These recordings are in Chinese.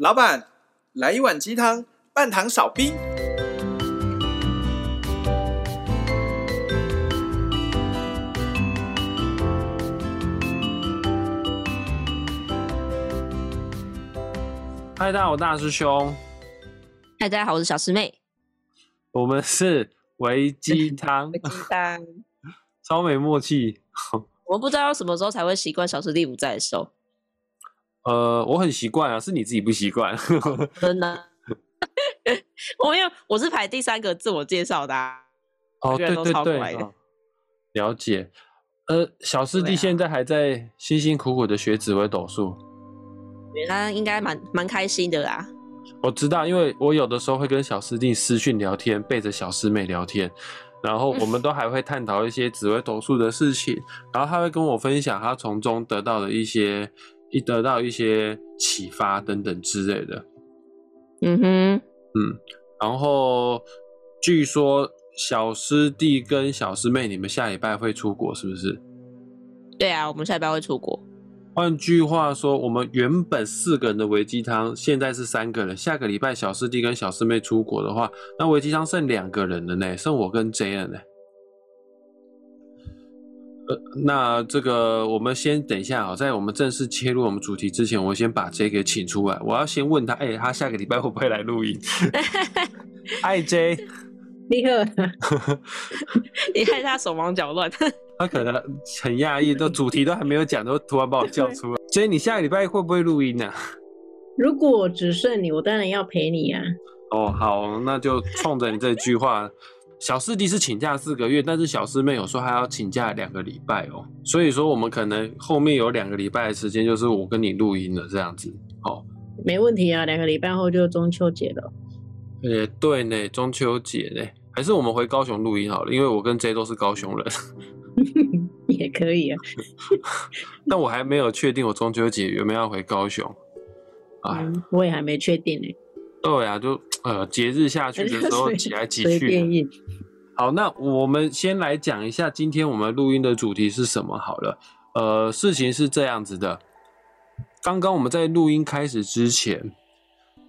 老板，来一碗鸡汤，半糖少冰。嗨，大家好，我大师兄。嗨，大家好，我是小师妹。我们是微鸡汤，微鸡汤，超没默契。我们不知道什么时候才会习惯小师弟不在的时候。呃，我很习惯啊，是你自己不习惯。真的？我因为我是排第三个自我介绍的、啊。哦，对对对、哦，了解。呃，小师弟现在还在辛辛苦苦的学紫微斗数。他应该蛮蛮开心的啦。我知道，因为我有的时候会跟小师弟私讯聊天，背着小师妹聊天，然后我们都还会探讨一些紫微斗数的事情，然后他会跟我分享他从中得到的一些。一得到一些启发等等之类的，嗯哼，嗯，然后据说小师弟跟小师妹，你们下礼拜会出国是不是？对啊，我们下礼拜会出国。换句话说，我们原本四个人的维鸡汤，现在是三个人。下个礼拜小师弟跟小师妹出国的话，那维鸡汤剩两个人了呢，剩我跟 J 了呢。呃，那这个我们先等一下啊，在我们正式切入我们主题之前，我先把 J 给请出来。我要先问他，哎、欸，他下个礼拜会不会来录音？爱，J，你好，你害他手忙脚乱。他可能很讶异，都主题都还没有讲，都突然把我叫出来。J，你下个礼拜会不会录音呢、啊？如果只剩你，我当然要陪你啊。哦，好，那就冲着你这句话。小师弟是请假四个月，但是小师妹有说还要请假两个礼拜哦，所以说我们可能后面有两个礼拜的时间，就是我跟你录音了这样子。好，没问题啊，两个礼拜后就中秋节了。也对呢，中秋节呢，还是我们回高雄录音好了，因为我跟 J 都是高雄人。也可以啊，但我还没有确定我中秋节有没有要回高雄。啊、嗯，我也还没确定呢。对啊，就呃节日下去的时候挤来挤去。好，那我们先来讲一下今天我们录音的主题是什么好了。呃，事情是这样子的，刚刚我们在录音开始之前，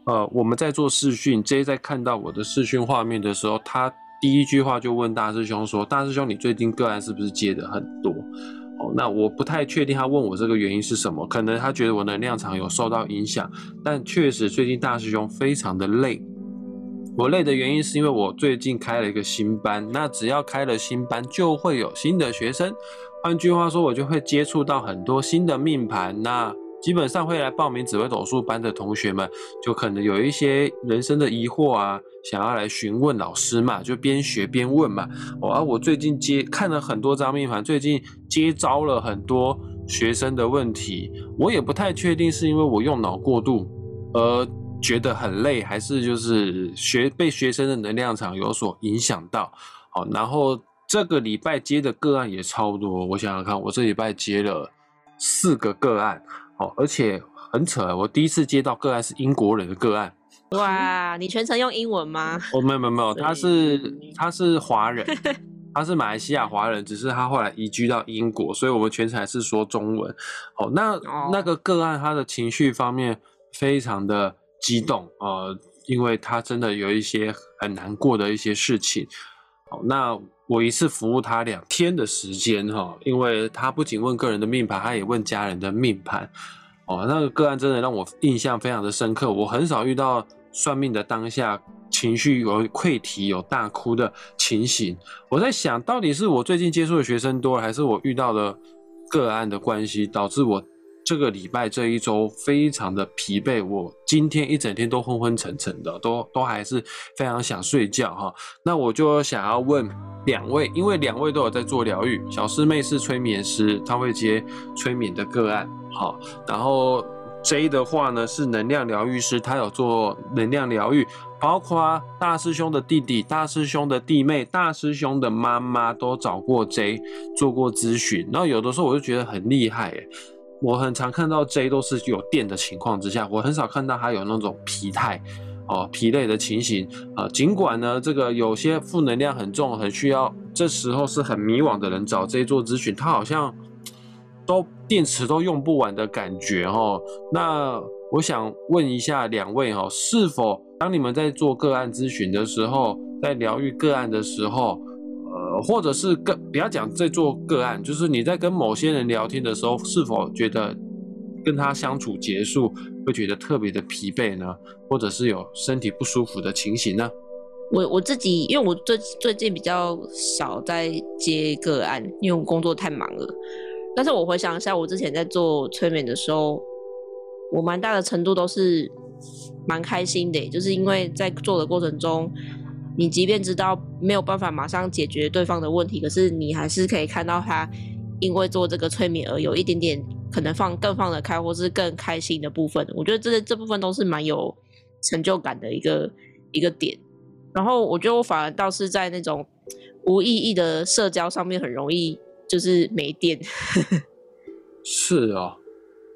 呃，我们在做视讯，J 在看到我的视讯画面的时候，他第一句话就问大师兄说：“大师兄，你最近个案是不是接的很多？”那我不太确定他问我这个原因是什么，可能他觉得我能量场有受到影响，但确实最近大师兄非常的累。我累的原因是因为我最近开了一个新班，那只要开了新班就会有新的学生，换句话说，我就会接触到很多新的命盘，那。基本上会来报名紫微斗数班的同学们，就可能有一些人生的疑惑啊，想要来询问老师嘛，就边学边问嘛。哦，而我最近接看了很多张命盘，最近接招了很多学生的问题，我也不太确定是因为我用脑过度而觉得很累，还是就是学被学生的能量场有所影响到。好，然后这个礼拜接的个案也超多，我想想看，我这礼拜接了四个个案。哦，而且很扯，我第一次接到个案是英国人的个案。哇，你全程用英文吗？哦，没有没有没有，他是他是华人，他是马来西亚华人，只是他后来移居到英国，所以我们全程还是说中文。哦，那、哦、那个个案他的情绪方面非常的激动，呃，因为他真的有一些很难过的一些事情。好，那我一次服务他两天的时间哈，因为他不仅问个人的命盘，他也问家人的命盘。哦，那个个案真的让我印象非常的深刻。我很少遇到算命的当下情绪有溃堤、有大哭的情形。我在想到底是我最近接触的学生多，还是我遇到的个案的关系，导致我。这个礼拜这一周非常的疲惫，我今天一整天都昏昏沉沉的，都都还是非常想睡觉哈。那我就想要问两位，因为两位都有在做疗愈，小师妹是催眠师，她会接催眠的个案，好。然后 J 的话呢是能量疗愈师，他有做能量疗愈，包括大师兄的弟弟、大师兄的弟妹、大师兄的妈妈都找过 J 做过咨询。然后有的时候我就觉得很厉害。我很常看到 J 都是有电的情况之下，我很少看到他有那种疲态哦、疲累的情形啊。尽管呢，这个有些负能量很重，很需要这时候是很迷惘的人找 J 做咨询，他好像都电池都用不完的感觉哦。那我想问一下两位哈，是否当你们在做个案咨询的时候，在疗愈个案的时候，或者是跟不要讲在做个案，就是你在跟某些人聊天的时候，是否觉得跟他相处结束会觉得特别的疲惫呢？或者是有身体不舒服的情形呢？我我自己，因为我最最近比较少在接个案，因为我工作太忙了。但是我回想一下，我之前在做催眠的时候。我蛮大的程度都是蛮开心的，就是因为在做的过程中，你即便知道没有办法马上解决对方的问题，可是你还是可以看到他因为做这个催眠而有一点点可能放更放得开，或是更开心的部分。我觉得这这部分都是蛮有成就感的一个一个点。然后我觉得我反而倒是在那种无意义的社交上面很容易就是没电。是啊。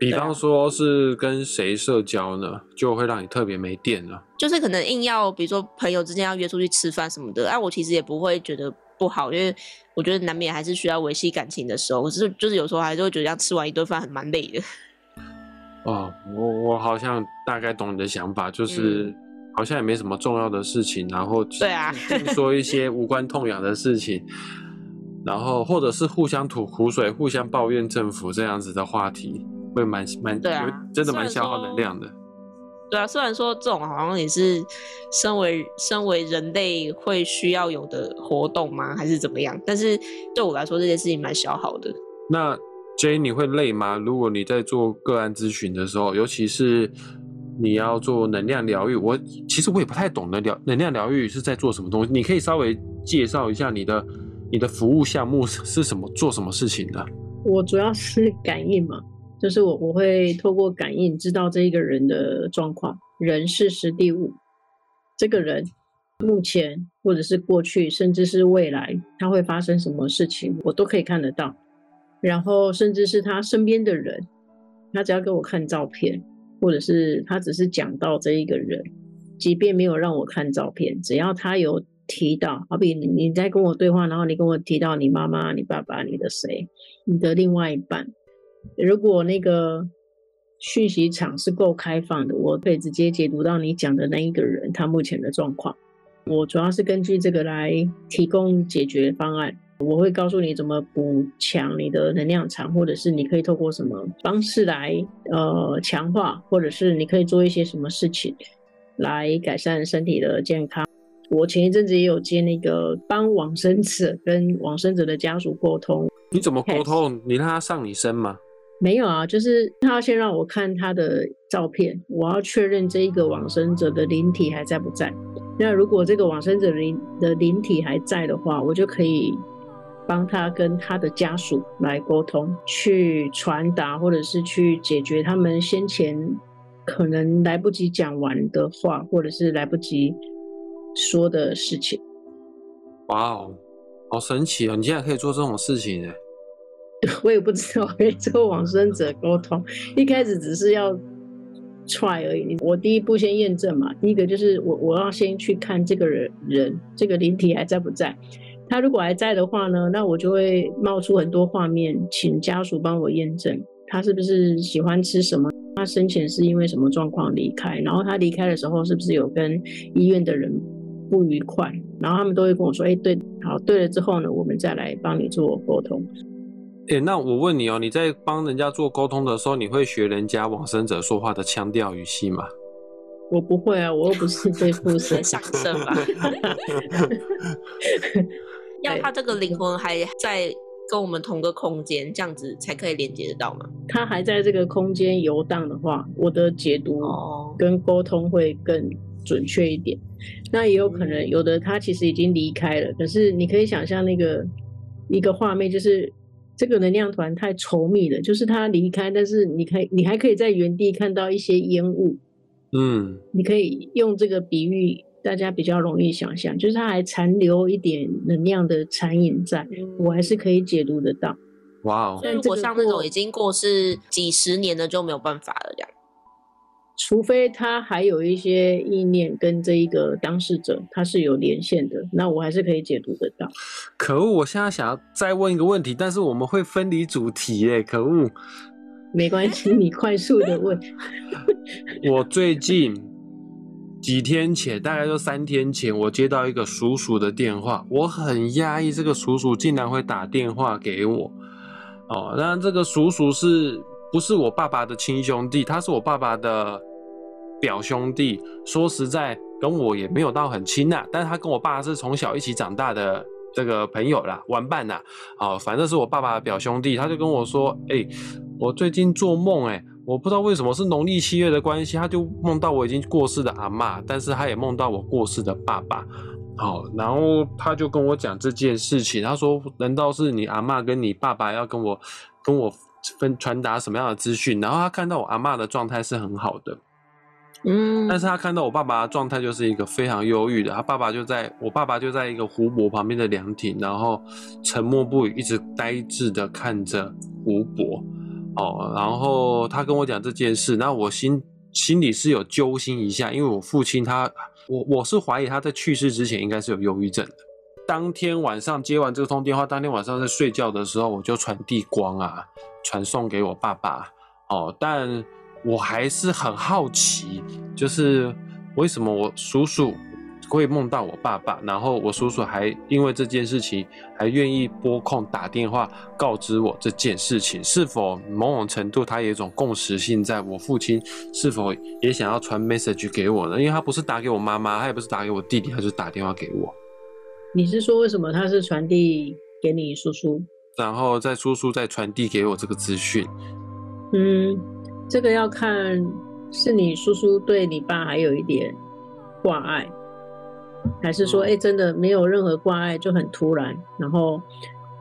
比方说是跟谁社交呢，就会让你特别没电了。就是可能硬要，比如说朋友之间要约出去吃饭什么的，哎、啊，我其实也不会觉得不好，因为我觉得难免还是需要维系感情的时候。可是就是有时候还是会觉得，这样吃完一顿饭很蛮累的。哦，我我好像大概懂你的想法，就是好像也没什么重要的事情，然后对啊，说一些无关痛痒的事情，然后或者是互相吐苦水、互相抱怨政府这样子的话题。会蛮蛮对啊，真的蛮消耗能量的。对啊，虽然说这种好像也是身为身为人类会需要有的活动吗？还是怎么样？但是对我来说，这件事情蛮消耗的。那 J，你会累吗？如果你在做个案咨询的时候，尤其是你要做能量疗愈，我其实我也不太懂得疗能量疗愈是在做什么东西。你可以稍微介绍一下你的你的服务项目是什么，做什么事情的？我主要是感应嘛。就是我我会透过感应知道这一个人的状况，人事时地物，这个人目前或者是过去，甚至是未来，他会发生什么事情，我都可以看得到。然后甚至是他身边的人，他只要给我看照片，或者是他只是讲到这一个人，即便没有让我看照片，只要他有提到，好比你在跟我对话，然后你跟我提到你妈妈、你爸爸、你的谁、你的另外一半。如果那个讯息场是够开放的，我可以直接解读到你讲的那一个人他目前的状况。我主要是根据这个来提供解决方案。我会告诉你怎么补强你的能量场，或者是你可以透过什么方式来呃强化，或者是你可以做一些什么事情来改善身体的健康。我前一阵子也有接那个帮往生者跟往生者的家属沟通。你怎么沟通？你让他上你身吗？没有啊，就是他要先让我看他的照片，我要确认这一个往生者的灵体还在不在。那如果这个往生者灵的灵体还在的话，我就可以帮他跟他的家属来沟通，去传达或者是去解决他们先前可能来不及讲完的话，或者是来不及说的事情。哇哦，好神奇哦！你竟然可以做这种事情耶！我也不知道可以做往生者沟通，一开始只是要 try 而已。我第一步先验证嘛，第一个就是我我要先去看这个人人这个灵体还在不在。他如果还在的话呢，那我就会冒出很多画面，请家属帮我验证他是不是喜欢吃什么，他生前是因为什么状况离开，然后他离开的时候是不是有跟医院的人不愉快，然后他们都会跟我说，哎，对，好，对了之后呢，我们再来帮你做沟通。哎、欸，那我问你哦，你在帮人家做沟通的时候，你会学人家往生者说话的腔调语气吗？我不会啊，我又不是被附身上身吧？要他这个灵魂还在跟我们同个空间，这样子才可以连接得到吗？他还在这个空间游荡的话，我的解读跟沟通会更准确一点。那也有可能有的他其实已经离开了，可是你可以想象那个一个画面就是。这个能量团太稠密了，就是它离开，但是你可以，你还可以在原地看到一些烟雾。嗯，你可以用这个比喻，大家比较容易想象，就是它还残留一点能量的残影在，我还是可以解读得到。哇哦！所以如果像那种已经过世几十年的就没有办法了，这样。除非他还有一些意念跟这一个当事者他是有连线的，那我还是可以解读得到。可恶！我现在想要再问一个问题，但是我们会分离主题耶，可恶！没关系，你快速的问。我最近几天前，大概就三天前，我接到一个叔叔的电话，我很压抑，这个叔叔竟然会打电话给我。哦，那这个叔叔是不是我爸爸的亲兄弟？他是我爸爸的表兄弟。说实在，跟我也没有到很亲呐，但是他跟我爸是从小一起长大的。这个朋友啦，玩伴呐，啊，反正是我爸爸的表兄弟，他就跟我说，哎、我最近做梦，哎，我不知道为什么是农历七月的关系，他就梦到我已经过世的阿嬷，但是他也梦到我过世的爸爸，好，然后他就跟我讲这件事情，他说，难道是你阿嬷跟你爸爸要跟我跟我分传达什么样的资讯？然后他看到我阿嬷的状态是很好的。嗯，但是他看到我爸爸的状态就是一个非常忧郁的，他爸爸就在我爸爸就在一个湖泊旁边的凉亭，然后沉默不语，一直呆滞的看着湖泊。哦，然后他跟我讲这件事，那我心心里是有揪心一下，因为我父亲他，我我是怀疑他在去世之前应该是有忧郁症的。当天晚上接完这通电话，当天晚上在睡觉的时候，我就传递光啊，传送给我爸爸。哦，但。我还是很好奇，就是为什么我叔叔会梦到我爸爸，然后我叔叔还因为这件事情还愿意拨空打电话告知我这件事情，是否某种程度他有一种共识性，在我父亲是否也想要传 message 给我呢？因为他不是打给我妈妈，他也不是打给我弟弟，他就打电话给我。你是说为什么他是传递给你叔叔，然后再叔叔再传递给我这个资讯？嗯。这个要看是你叔叔对你爸还有一点挂碍，还是说，哎，真的没有任何挂碍，就很突然，然后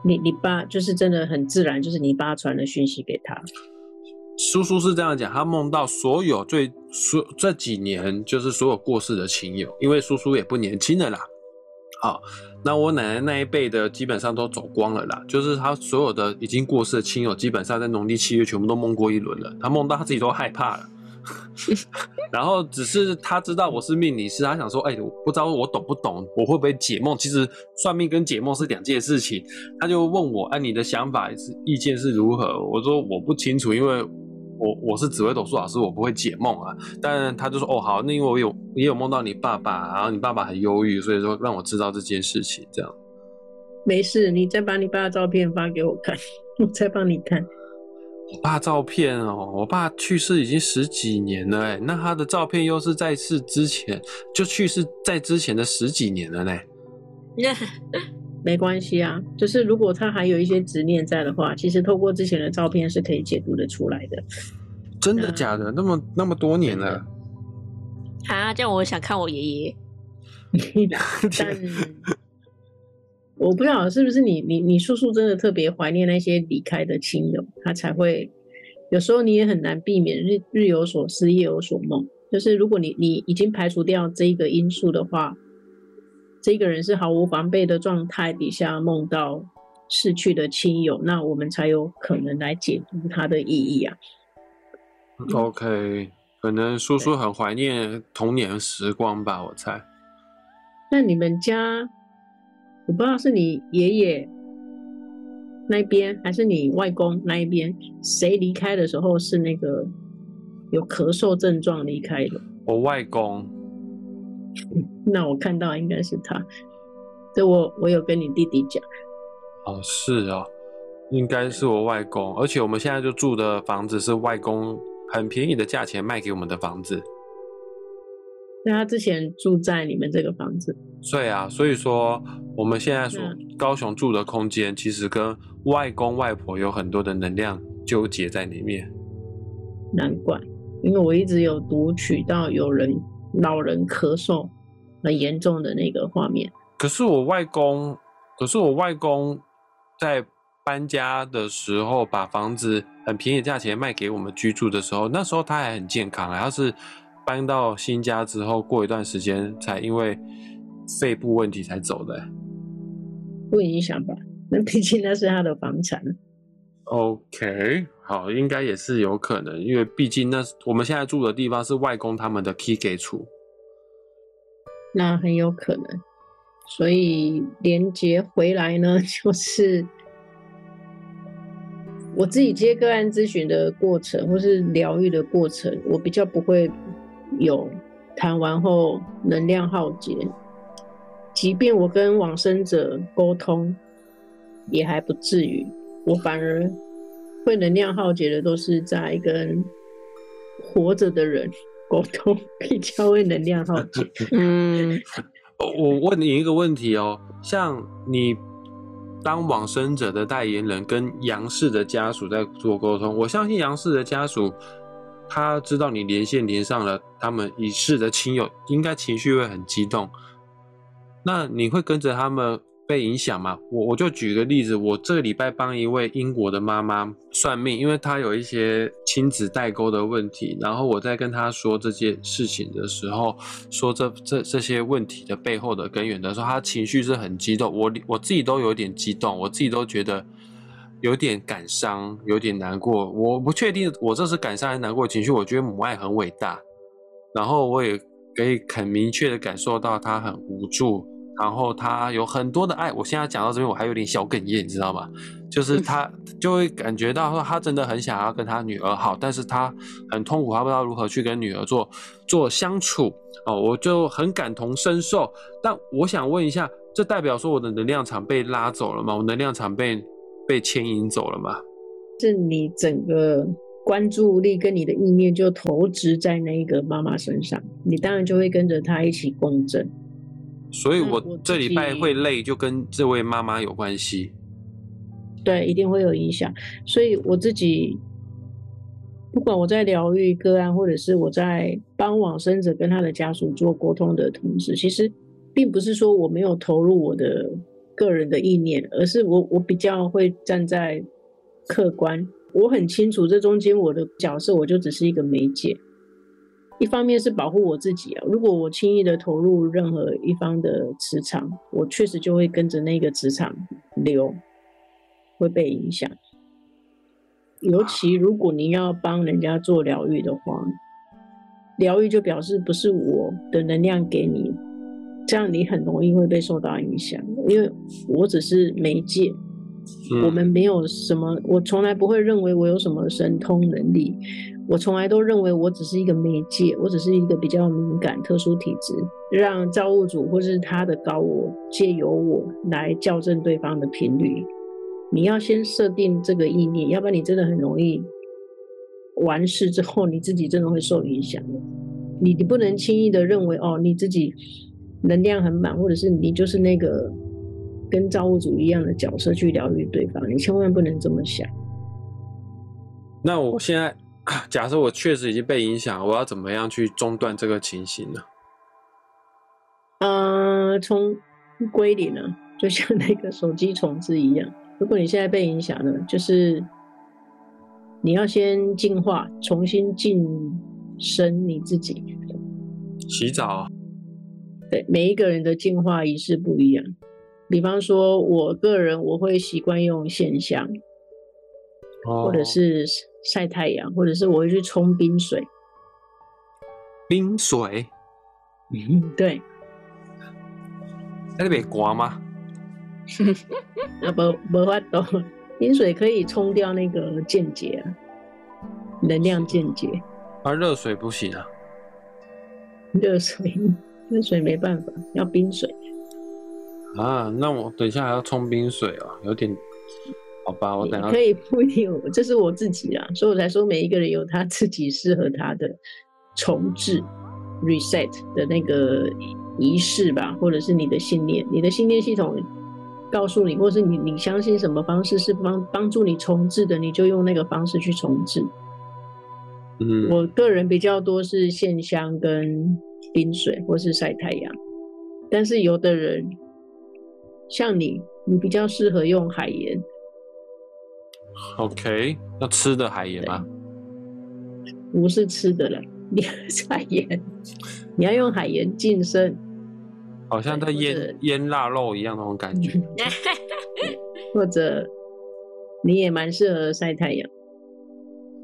你你爸就是真的很自然，就是你爸传了讯息给他。叔叔是这样讲，他梦到所有最所这几年就是所有过世的亲友，因为叔叔也不年轻了啦。好，那我奶奶那一辈的基本上都走光了啦，就是他所有的已经过世的亲友，基本上在农历七月全部都梦过一轮了。他梦到他自己都害怕了，然后只是他知道我是命理师，他想说，哎、我不知道我懂不懂，我会不会解梦？其实算命跟解梦是两件事情。他就问我，哎、你的想法是意见是如何？我说我不清楚，因为。我我是紫薇斗数老师，我不会解梦啊。但他就说，哦，好，那因为我有也有梦到你爸爸，然后你爸爸很忧郁，所以说让我知道这件事情。这样，没事，你再把你爸的照片发给我看，我再帮你看。我爸照片哦，我爸去世已经十几年了哎，那他的照片又是在世之前就去世在之前的十几年了呢。没关系啊，就是如果他还有一些执念在的话，其实透过之前的照片是可以解读的出来的。真的假的？那么那么多年了？啊，这样我想看我爷爷。但我不知道是不是你你你叔叔真的特别怀念那些离开的亲友，他才会有时候你也很难避免日日有所思夜有所梦。就是如果你你已经排除掉这一个因素的话。这个人是毫无防备的状态底下梦到逝去的亲友，那我们才有可能来解读他的意义啊。OK，可能叔叔很怀念童年时光吧，我猜。那你们家，我不知道是你爷爷那边还是你外公那一边，谁离开的时候是那个有咳嗽症状离开的？我外公。那我看到应该是他，这我我有跟你弟弟讲。哦，是哦，应该是我外公，而且我们现在就住的房子是外公很便宜的价钱卖给我们的房子。那他之前住在你们这个房子？对啊，所以说我们现在所高雄住的空间，其实跟外公外婆有很多的能量纠结在里面。难怪，因为我一直有读取到有人。老人咳嗽很严重的那个画面。可是我外公，可是我外公在搬家的时候，把房子很便宜的价钱卖给我们居住的时候，那时候他还很健康。他是搬到新家之后，过一段时间才因为肺部问题才走的。不影响吧？那毕竟那是他的房产。OK，好，应该也是有可能，因为毕竟那我们现在住的地方是外公他们的 key 给处，那很有可能。所以连接回来呢，就是我自己接个案咨询的过程，或是疗愈的过程，我比较不会有谈完后能量耗竭。即便我跟往生者沟通，也还不至于。我反而会能量耗竭的，都是在跟活着的人沟通，比较会能量耗竭。嗯，我问你一个问题哦，像你。当往生者的代言人跟杨氏的家属在做沟通，我相信杨氏的家属他知道你连线连上了，他们已逝的亲友应该情绪会很激动。那你会跟着他们？被影响嘛？我我就举个例子，我这个礼拜帮一位英国的妈妈算命，因为她有一些亲子代沟的问题，然后我在跟她说这件事情的时候，说这这这些问题的背后的根源的时候，她情绪是很激动，我我自己都有点激动，我自己都觉得有点感伤，有点难过。我不确定我这是感伤还是难过情绪，我觉得母爱很伟大，然后我也可以很明确的感受到她很无助。然后他有很多的爱，我现在讲到这边，我还有点小哽咽，你知道吗？就是他就会感觉到说，他真的很想要跟他女儿好，但是他很痛苦，他不知道如何去跟女儿做做相处哦，我就很感同身受。但我想问一下，这代表说我的能量场被拉走了吗？我能量场被被牵引走了吗？是你整个关注力跟你的意念就投掷在那一个妈妈身上，你当然就会跟着她一起共振。所以，我这礼拜会累，就跟这位妈妈有关系。对，一定会有影响。所以我自己，不管我在疗愈个案，或者是我在帮往生者跟他的家属做沟通的同时，其实并不是说我没有投入我的个人的意念，而是我我比较会站在客观，我很清楚这中间我的角色，我就只是一个媒介。一方面是保护我自己啊，如果我轻易的投入任何一方的磁场，我确实就会跟着那个磁场流，会被影响。尤其如果你要帮人家做疗愈的话，疗愈就表示不是我的能量给你，这样你很容易会被受到影响，因为我只是媒介，我们没有什么，我从来不会认为我有什么神通能力。我从来都认为我只是一个媒介，我只是一个比较敏感、特殊体质，让造物主或是他的高我借由我来校正对方的频率。你要先设定这个意念，要不然你真的很容易完事之后你自己真的会受影响。你你不能轻易的认为哦，你自己能量很满，或者是你就是那个跟造物主一样的角色去疗愈对方，你千万不能这么想。那我现在。假设我确实已经被影响，我要怎么样去中断这个情形呢？呃，从归零呢，就像那个手机重置一样。如果你现在被影响了，就是你要先净化，重新晋升你自己。洗澡。对，每一个人的净化仪式不一样。比方说，我个人我会习惯用线香，哦、或者是。晒太阳，或者是我会去冲冰水。冰水，嗯，对。那边刮吗？啊不，不法度。冰水可以冲掉那个间接啊，能量间接。啊，热水不行啊。热水，热水没办法，要冰水。啊，那我等一下还要冲冰水啊，有点。好吧，我等下可以不一定，这是我自己啦，所以我才说每一个人有他自己适合他的重置 reset 的那个仪式吧，或者是你的信念，你的信念系统告诉你，或是你你相信什么方式是帮帮助你重置的，你就用那个方式去重置。嗯，我个人比较多是线香跟冰水，或是晒太阳，但是有的人像你，你比较适合用海盐。OK，要吃的海盐吗？不是吃的了，你海盐，你要用海盐净身，好像在腌腌腊肉一样那种感觉。或者你也蛮适合晒太阳。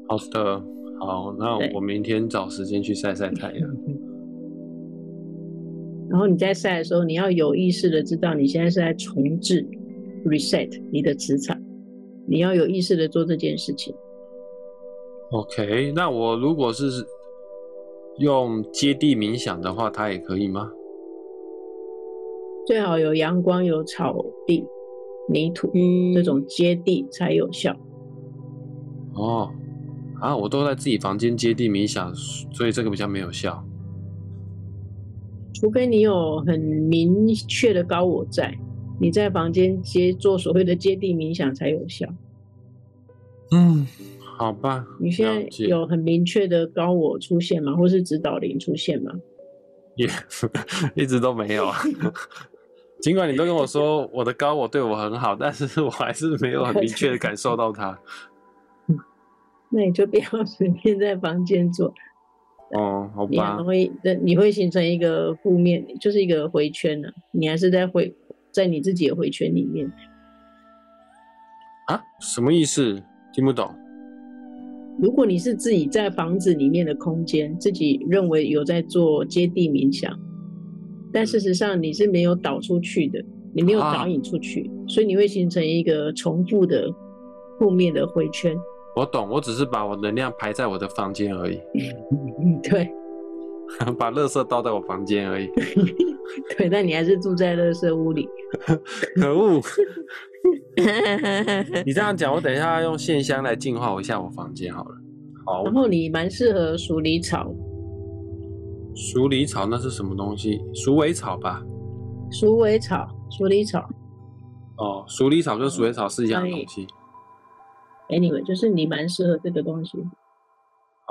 好的，好，那我明天找时间去晒晒太阳。然后你在晒的时候，你要有意识的知道你现在是在重置 reset 你的磁场。你要有意识的做这件事情。OK，那我如果是用接地冥想的话，它也可以吗？最好有阳光、有草地、泥土、嗯、这种接地才有效。哦，啊，我都在自己房间接地冥想，所以这个比较没有效。除非你有很明确的高我在，你在房间接做所谓的接地冥想才有效。嗯，好吧。你现在有很明确的高我出现吗？或是指导灵出现吗？也、yeah, 一直都没有。尽管你都跟我说我的高我对我很好，但是我还是没有很明确的感受到它。那你就不要随便在房间做。哦，好吧。你会，你会形成一个负面，就是一个回圈呢、啊。你还是在回，在你自己的回圈里面。啊？什么意思？听不懂。如果你是自己在房子里面的空间，自己认为有在做接地冥想，但事实上你是没有导出去的，你没有导引出去，啊、所以你会形成一个重复的负面的回圈。我懂，我只是把我能量排在我的房间而已。对，把垃圾倒在我房间而已。对，但你还是住在垃圾屋里。可恶！你这样讲，我等一下用线香来净化一下我房间好了。好。然后你蛮适合鼠李草。鼠李草那是什么东西？鼠尾草吧。鼠尾草，鼠李草。哦，鼠李草跟鼠尾草是一样的东西。Anyway，就是你蛮适合这个东西，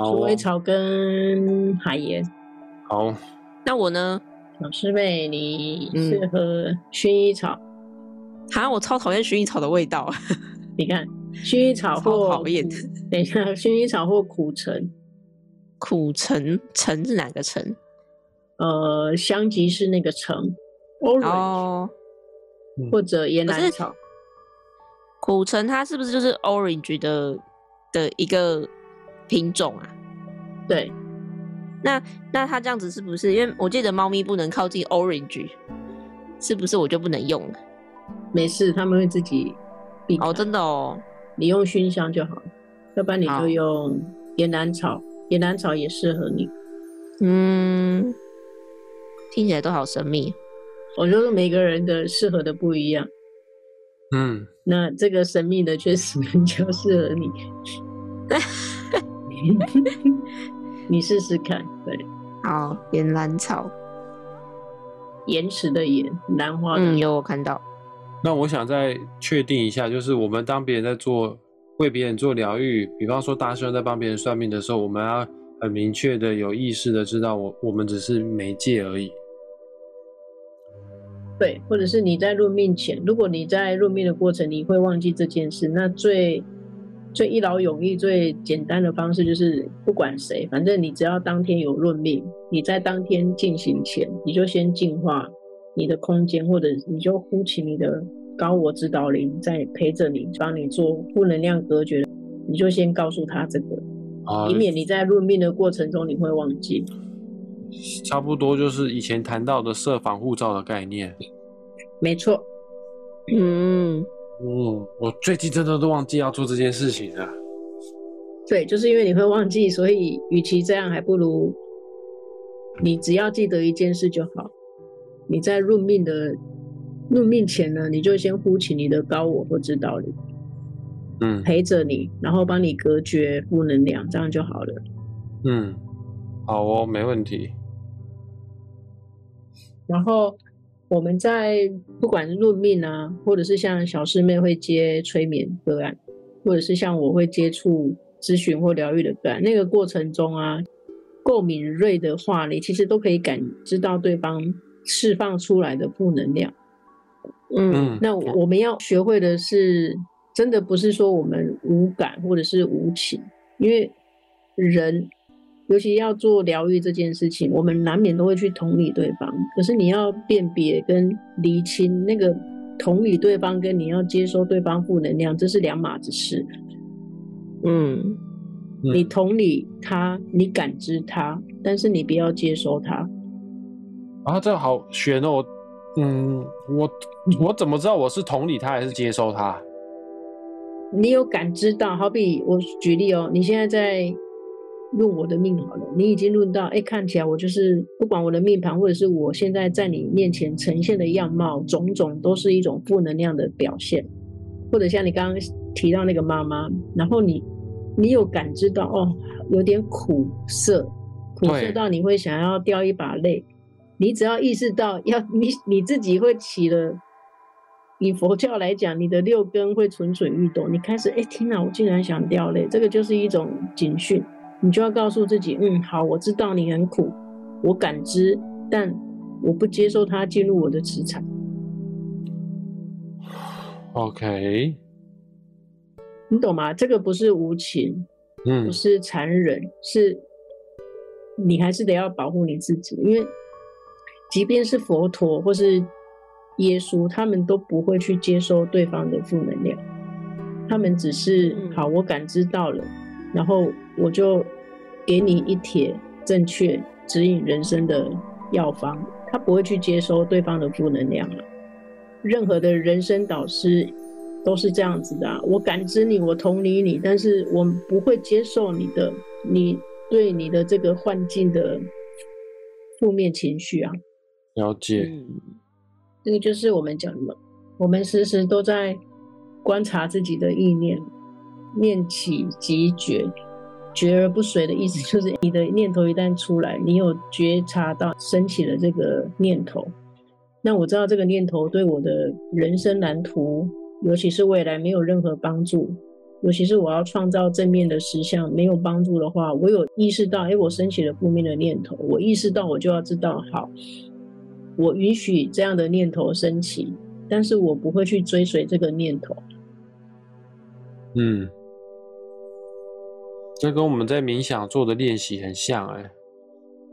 鼠尾草跟海盐。好，那我呢？小师妹，你适合薰衣草。哈、嗯，我超讨厌薰衣草的味道。你看，薰衣草或讨厌。等一下，薰衣草或苦橙。苦橙，橙是哪个橙？呃，香吉士那个橙。Orange，哦，或者岩兰草。苦橙它是不是就是 orange 的的一个品种啊？对，那那它这样子是不是？因为我记得猫咪不能靠近 orange，是不是我就不能用了？没事，他们会自己避开。哦，真的哦，你用熏香就好，要不然你就用岩兰草，岩兰草也适合你。嗯，听起来都好神秘。我觉得每个人的适合的不一样。嗯，那这个神秘的确实 比较适合你，你试试看。对，好，岩兰草，延迟的延，兰花的。嗯，有我看到。那我想再确定一下，就是我们当别人在做为别人做疗愈，比方说大师兄在帮别人算命的时候，我们要很明确的、有意识的知道我，我我们只是媒介而已。对，或者是你在论命前，如果你在论命的过程你会忘记这件事，那最最一劳永逸、最简单的方式就是，不管谁，反正你只要当天有论命，你在当天进行前，你就先净化你的空间，或者你就呼请你的高我指导灵在陪着你，帮你做负能量隔绝，你就先告诉他这个，以免你在论命的过程中你会忘记。差不多就是以前谈到的设防护罩的概念，没错。嗯嗯，我最近真的都忘记要做这件事情了。对，就是因为你会忘记，所以与其这样，还不如你只要记得一件事就好。你在入命的入命前呢，你就先呼请你的高我或指导灵，嗯，陪着你，然后帮你隔绝负能量，这样就好了。嗯，好哦，没问题。然后我们在不管是论命啊，或者是像小师妹会接催眠个案，或者是像我会接触咨询或疗愈的个案，那个过程中啊，够敏锐的话，你其实都可以感知到对方释放出来的负能量。嗯，那我们要学会的是，真的不是说我们无感或者是无情，因为人。尤其要做疗愈这件事情，我们难免都会去同理对方。可是你要辨别跟厘清那个同理对方跟你要接收对方负能量，这是两码子事。嗯，你同理他，你感知他，但是你不要接收他。啊，这好玄哦。嗯，我我怎么知道我是同理他还是接收他？你有感知到，好比我举例哦，你现在在论我的命好了，你已经论到，哎，看起来我就是不管我的命盘，或者是我现在在你面前呈现的样貌，种种都是一种负能量的表现，或者像你刚刚提到那个妈妈，然后你你有感知到，哦，有点苦涩，苦涩到你会想要掉一把泪。你只要意识到要你你自己会起了，以佛教来讲，你的六根会蠢蠢欲动。你开始哎，天哪，我竟然想掉泪，这个就是一种警讯。你就要告诉自己，嗯，好，我知道你很苦，我感知，但我不接受它进入我的磁场。OK，你懂吗？这个不是无情，嗯，不是残忍，是，你还是得要保护你自己，因为。即便是佛陀或是耶稣，他们都不会去接收对方的负能量，他们只是好，我感知到了，然后我就给你一帖正确指引人生的药方，他不会去接收对方的负能量了。任何的人生导师都是这样子的啊，我感知你，我同理你，但是我不会接受你的，你对你的这个幻境的负面情绪啊。了解，嗯，这个就是我们讲的，我们时时都在观察自己的意念，念起即觉，觉而不随的意思 就是你的念头一旦出来，你有觉察到升起了这个念头，那我知道这个念头对我的人生蓝图，尤其是未来没有任何帮助，尤其是我要创造正面的实相没有帮助的话，我有意识到，哎，我升起了负面的念头，我意识到我就要知道好。我允许这样的念头升起，但是我不会去追随这个念头。嗯，这跟我们在冥想做的练习很像哎。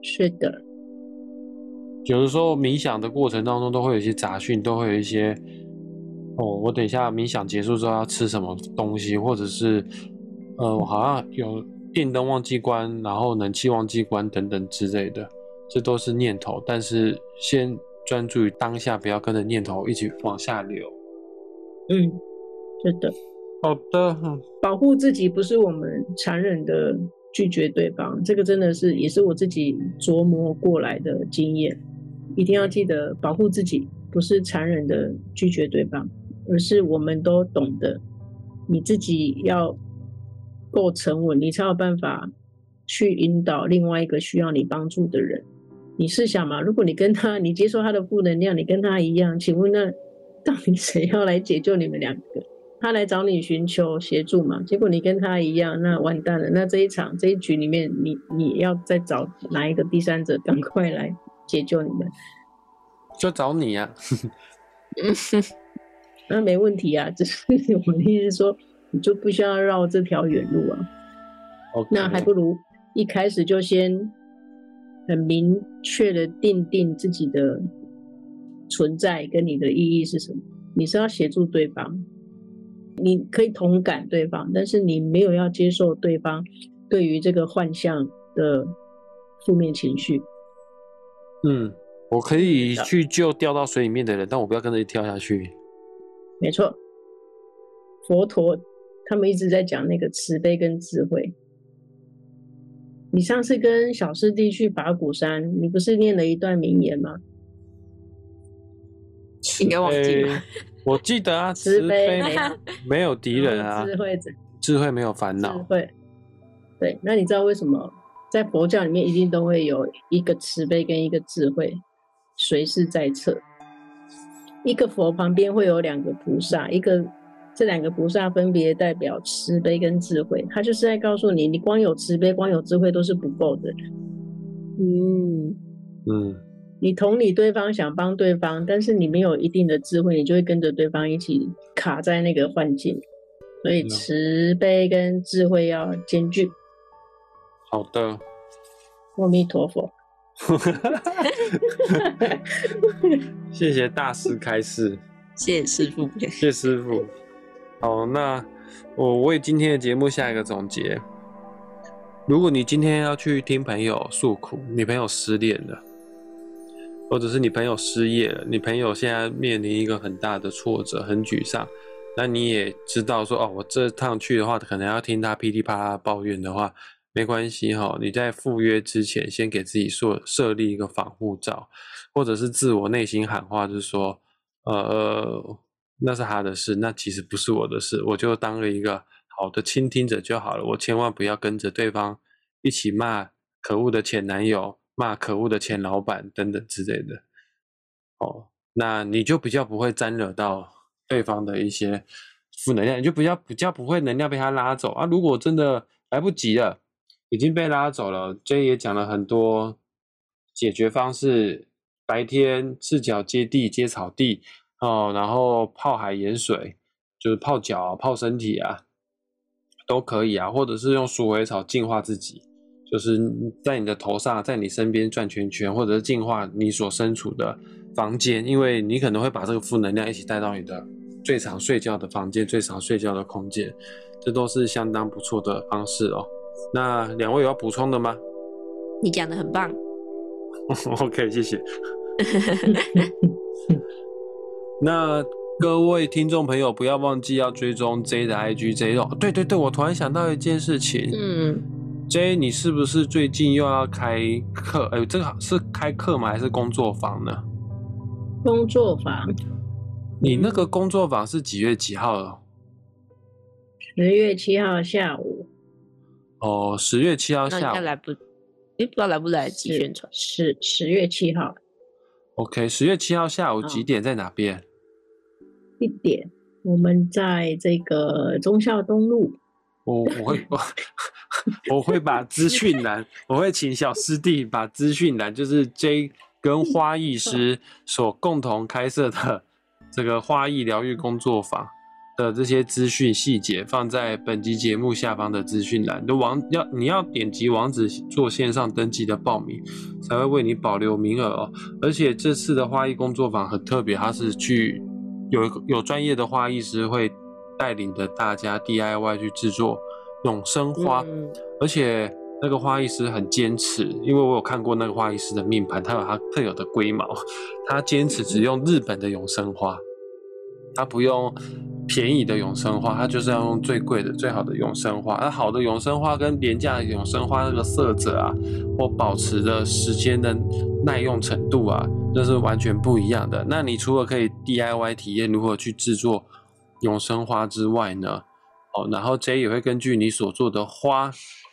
是的，有的时候冥想的过程当中都会有一些杂讯，都会有一些哦，我等一下冥想结束之后要吃什么东西，或者是呃，我好像有电灯忘记关，然后冷气忘记关等等之类的。这都是念头，但是先专注于当下，不要跟着念头一起往下流。嗯，是的，好的。保护自己不是我们残忍的拒绝对方，这个真的是也是我自己琢磨过来的经验。一定要记得，保护自己不是残忍的拒绝对方，而是我们都懂得，你自己要够沉稳，你才有办法去引导另外一个需要你帮助的人。你试想嘛，如果你跟他，你接受他的负能量，你跟他一样，请问那到底谁要来解救你们两个？他来找你寻求协助嘛？结果你跟他一样，那完蛋了。那这一场这一局里面，你你要再找哪一个第三者，赶快来解救你们？就找你呀、啊。那没问题啊，只是 我的意思说，你就不需要绕这条远路啊。Okay. 那还不如一开始就先。很明确的定定自己的存在跟你的意义是什么？你是要协助对方，你可以同感对方，但是你没有要接受对方对于这个幻象的负面情绪。嗯，我可以去救掉到水里面的人，但我不要跟着跳下去。没错，佛陀他们一直在讲那个慈悲跟智慧。你上次跟小师弟去法鼓山，你不是念了一段名言吗？应该忘记了。我记得啊，慈悲没有 没有敌人啊，智慧智慧没有烦恼。智慧，对。那你知道为什么在佛教里面一定都会有一个慈悲跟一个智慧随时在侧？一个佛旁边会有两个菩萨，一个。这两个菩萨分别代表慈悲跟智慧，他就是在告诉你，你光有慈悲、光有智慧都是不够的。嗯嗯，你同理对方，想帮对方，但是你没有一定的智慧，你就会跟着对方一起卡在那个幻境。所以慈悲跟智慧要兼具。好的，阿弥陀佛。谢谢大师开示，谢谢师傅，谢谢师傅。好，那我为今天的节目下一个总结。如果你今天要去听朋友诉苦，你朋友失恋了，或者是你朋友失业了，你朋友现在面临一个很大的挫折，很沮丧，那你也知道说哦，我这趟去的话，可能要听他噼里啪啦抱怨的话，没关系哈。你在赴约之前，先给自己设设立一个防护罩，或者是自我内心喊话，就是说，呃，那是他的事，那其实不是我的事，我就当了一个好的倾听者就好了。我千万不要跟着对方一起骂可恶的前男友，骂可恶的前老板等等之类的。哦，那你就比较不会沾惹到。对方的一些负能量，你就比较比较不会能量被他拉走啊。如果真的来不及了，已经被拉走了，J 也讲了很多解决方式。白天赤脚接地接草地哦，然后泡海盐水，就是泡脚啊、泡身体啊，都可以啊。或者是用鼠尾草净化自己，就是在你的头上，在你身边转圈圈，或者是净化你所身处的房间，因为你可能会把这个负能量一起带到你的。最常睡觉的房间，最常睡觉的空间，这都是相当不错的方式哦。那两位有要补充的吗？你讲的很棒。OK，谢谢。那各位听众朋友，不要忘记要追踪 J 的 IG J 哦。对对对，我突然想到一件事情。嗯。J，你是不是最近又要开课？哎，这个是开课吗？还是工作坊呢？工作坊。你那个工作坊是几月几号了？十月七号下午。哦，十月七号下午。来不，哎，不知道来不来得及宣传。十十月七号。OK，十月七号下午几点？在哪边？一点。我们在这个忠孝东路。我我会我 我会把资讯栏，我会请小师弟把资讯栏，就是 J 跟花艺师所共同开设的。这个花艺疗愈工作坊的这些资讯细节放在本集节目下方的资讯栏，的网要你要点击网址做线上登记的报名，才会为你保留名额哦。而且这次的花艺工作坊很特别，它是去有有专业的花艺师会带领着大家 DIY 去制作永生花，嗯、而且。那个花艺师很坚持，因为我有看过那个花艺师的命盘，他有他特有的龟毛，他坚持只用日本的永生花，他不用便宜的永生花，他就是要用最贵的、最好的永生花。那好的永生花跟廉价的永生花那个色泽啊，或保持的时间的耐用程度啊，那是完全不一样的。那你除了可以 DIY 体验如何去制作永生花之外呢？哦，然后 J 也会根据你所做的花。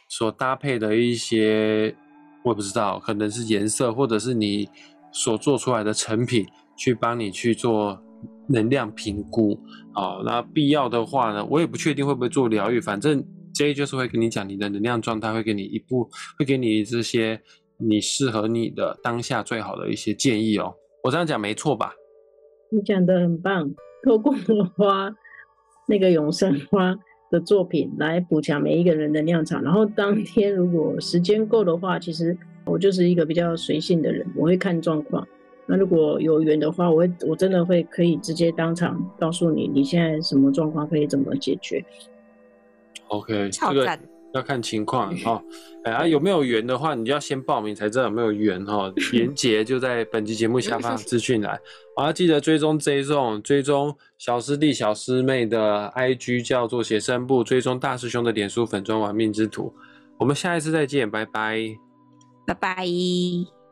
所搭配的一些，我也不知道，可能是颜色，或者是你所做出来的成品，去帮你去做能量评估啊。那必要的话呢，我也不确定会不会做疗愈，反正 J 就是会跟你讲你的能量状态，会给你一步，会给你这些你适合你的当下最好的一些建议哦。我这样讲没错吧？你讲的很棒，透过花，那个永生花。的作品来补强每一个人的能量场，然后当天如果时间够的话，其实我就是一个比较随性的人，我会看状况。那如果有缘的话，我会我真的会可以直接当场告诉你你现在什么状况，可以怎么解决。OK，这个。要看情况哈，哎、啊，有没有缘的话，你就要先报名才知道有没有缘哈。连结就在本期节目下方资讯栏，啊，记得追踪 J 种，追踪小师弟小师妹的 IG 叫做写生部，追踪大师兄的脸书粉专玩命之徒。我们下一次再见，拜拜，拜拜。